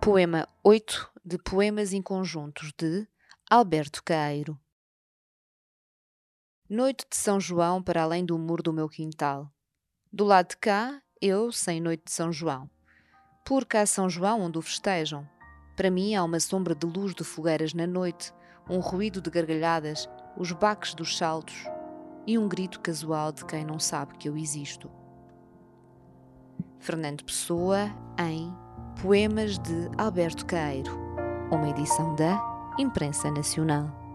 Poema 8 de Poemas em Conjuntos de Alberto Caeiro. Noite de São João para além do muro do meu quintal. Do lado de cá, eu sem noite de São João. Por cá São João onde o festejam. Para mim há uma sombra de luz de fogueiras na noite, um ruído de gargalhadas, os baques dos saltos e um grito casual de quem não sabe que eu existo. Fernando Pessoa em Poemas de Alberto Caeiro, uma edição da Imprensa Nacional.